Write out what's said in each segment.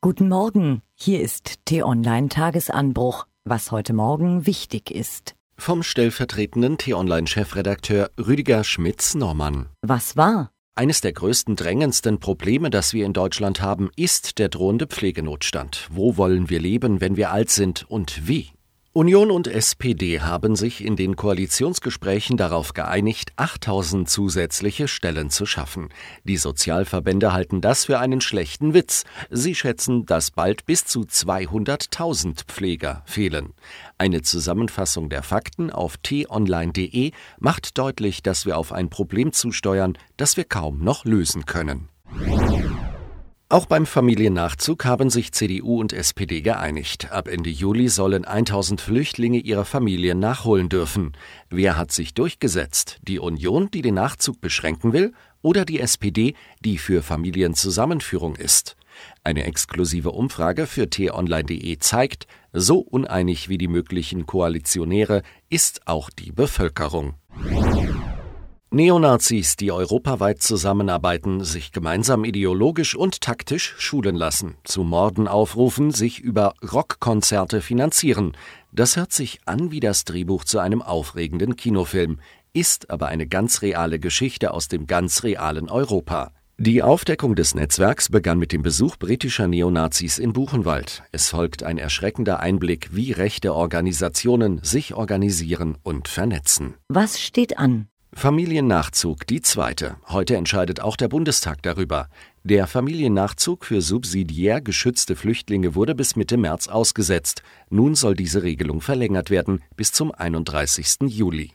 Guten Morgen, hier ist T-Online Tagesanbruch, was heute Morgen wichtig ist. Vom stellvertretenden T-Online-Chefredakteur Rüdiger Schmitz-Normann. Was war? Eines der größten, drängendsten Probleme, das wir in Deutschland haben, ist der drohende Pflegenotstand. Wo wollen wir leben, wenn wir alt sind und wie? Union und SPD haben sich in den Koalitionsgesprächen darauf geeinigt, 8000 zusätzliche Stellen zu schaffen. Die Sozialverbände halten das für einen schlechten Witz. Sie schätzen, dass bald bis zu 200.000 Pfleger fehlen. Eine Zusammenfassung der Fakten auf t-online.de macht deutlich, dass wir auf ein Problem zusteuern, das wir kaum noch lösen können. Auch beim Familiennachzug haben sich CDU und SPD geeinigt. Ab Ende Juli sollen 1000 Flüchtlinge ihre Familien nachholen dürfen. Wer hat sich durchgesetzt? Die Union, die den Nachzug beschränken will, oder die SPD, die für Familienzusammenführung ist? Eine exklusive Umfrage für t-online.de zeigt, so uneinig wie die möglichen Koalitionäre ist auch die Bevölkerung. Neonazis, die europaweit zusammenarbeiten, sich gemeinsam ideologisch und taktisch schulen lassen, zu Morden aufrufen, sich über Rockkonzerte finanzieren. Das hört sich an wie das Drehbuch zu einem aufregenden Kinofilm, ist aber eine ganz reale Geschichte aus dem ganz realen Europa. Die Aufdeckung des Netzwerks begann mit dem Besuch britischer Neonazis in Buchenwald. Es folgt ein erschreckender Einblick, wie rechte Organisationen sich organisieren und vernetzen. Was steht an? Familiennachzug, die zweite. Heute entscheidet auch der Bundestag darüber. Der Familiennachzug für subsidiär geschützte Flüchtlinge wurde bis Mitte März ausgesetzt. Nun soll diese Regelung verlängert werden bis zum 31. Juli.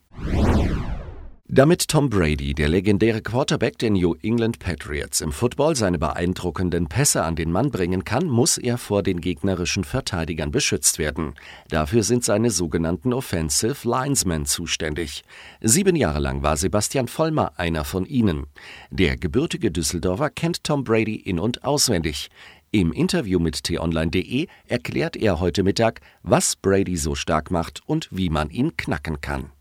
Damit Tom Brady, der legendäre Quarterback der New England Patriots, im Football seine beeindruckenden Pässe an den Mann bringen kann, muss er vor den gegnerischen Verteidigern beschützt werden. Dafür sind seine sogenannten Offensive Linesmen zuständig. Sieben Jahre lang war Sebastian Vollmer einer von ihnen. Der gebürtige Düsseldorfer kennt Tom Brady in- und auswendig. Im Interview mit t-online.de erklärt er heute Mittag, was Brady so stark macht und wie man ihn knacken kann.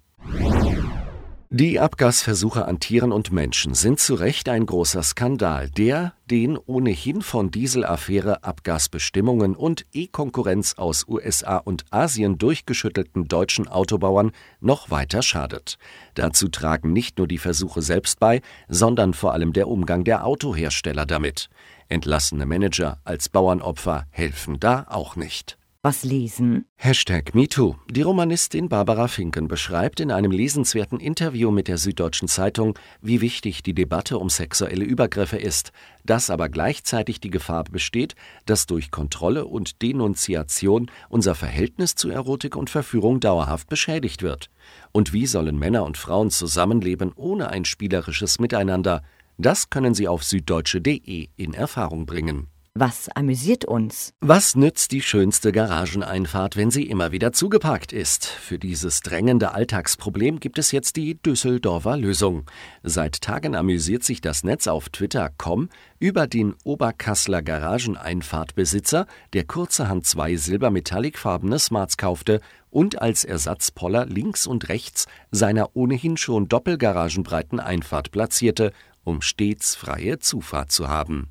Die Abgasversuche an Tieren und Menschen sind zu Recht ein großer Skandal, der den ohnehin von Dieselaffäre, Abgasbestimmungen und E-Konkurrenz aus USA und Asien durchgeschüttelten deutschen Autobauern noch weiter schadet. Dazu tragen nicht nur die Versuche selbst bei, sondern vor allem der Umgang der Autohersteller damit. Entlassene Manager als Bauernopfer helfen da auch nicht. Was lesen? Hashtag MeToo. Die Romanistin Barbara Finken beschreibt in einem lesenswerten Interview mit der Süddeutschen Zeitung, wie wichtig die Debatte um sexuelle Übergriffe ist, dass aber gleichzeitig die Gefahr besteht, dass durch Kontrolle und Denunziation unser Verhältnis zu Erotik und Verführung dauerhaft beschädigt wird. Und wie sollen Männer und Frauen zusammenleben ohne ein spielerisches Miteinander? Das können Sie auf süddeutsche.de in Erfahrung bringen. Was amüsiert uns? Was nützt die schönste Garageneinfahrt, wenn sie immer wieder zugeparkt ist? Für dieses drängende Alltagsproblem gibt es jetzt die Düsseldorfer Lösung. Seit Tagen amüsiert sich das Netz auf Twitter.com über den Oberkassler Garageneinfahrtbesitzer, der kurzerhand zwei silbermetallicfarbene Smarts kaufte und als Ersatzpoller links und rechts seiner ohnehin schon doppelgaragenbreiten Einfahrt platzierte, um stets freie Zufahrt zu haben.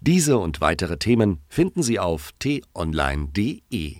Diese und weitere Themen finden Sie auf t-online.de.